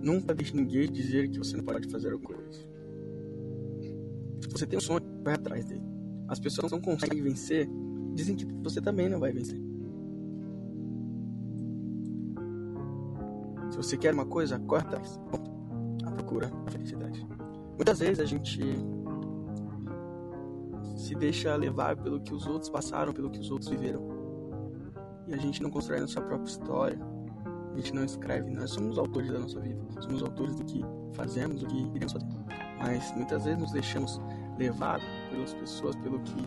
Nunca deixe ninguém dizer que você não pode fazer alguma coisa. Se você tem um sonho, vai atrás dele. As pessoas não conseguem vencer, dizem que você também não vai vencer. Se você quer uma coisa, corre atrás. A procura a felicidade. Muitas vezes a gente se deixa levar pelo que os outros passaram, pelo que os outros viveram. E a gente não constrói a nossa própria história. Gente não escreve. Nós somos autores da nossa vida. Somos autores do que fazemos, do que iremos fazer. Mas muitas vezes nos deixamos levar pelas pessoas, pelo que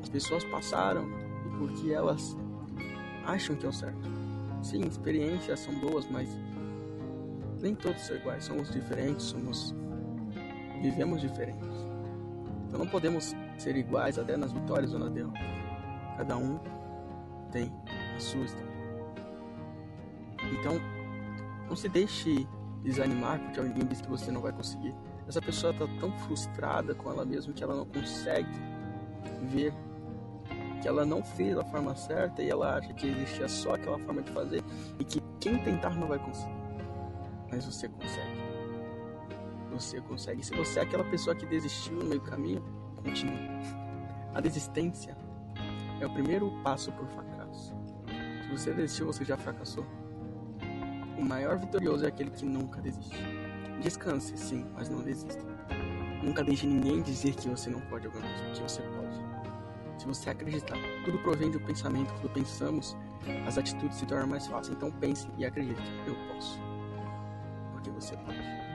as pessoas passaram e por que elas acham que é o certo. Sim, experiências são boas, mas nem todos são iguais. Somos diferentes, somos vivemos diferentes. Então não podemos ser iguais até nas vitórias ou na derrota. Cada um tem a sua história. Então, não se deixe desanimar porque alguém diz que você não vai conseguir. Essa pessoa está tão frustrada com ela mesma que ela não consegue ver que ela não fez a forma certa e ela acha que existia só aquela forma de fazer e que quem tentar não vai conseguir. Mas você consegue. Você consegue. Se você é aquela pessoa que desistiu no meio do caminho, continue. A desistência é o primeiro passo por fracasso. Se você desistiu, você já fracassou. O maior vitorioso é aquele que nunca desiste. Descanse, sim, mas não desista. Nunca deixe ninguém dizer que você não pode alguma coisa, que você pode. Se você acreditar, tudo provém do pensamento. Quando pensamos, as atitudes se tornam mais fáceis. Então pense e acredite. Eu posso. Porque você pode.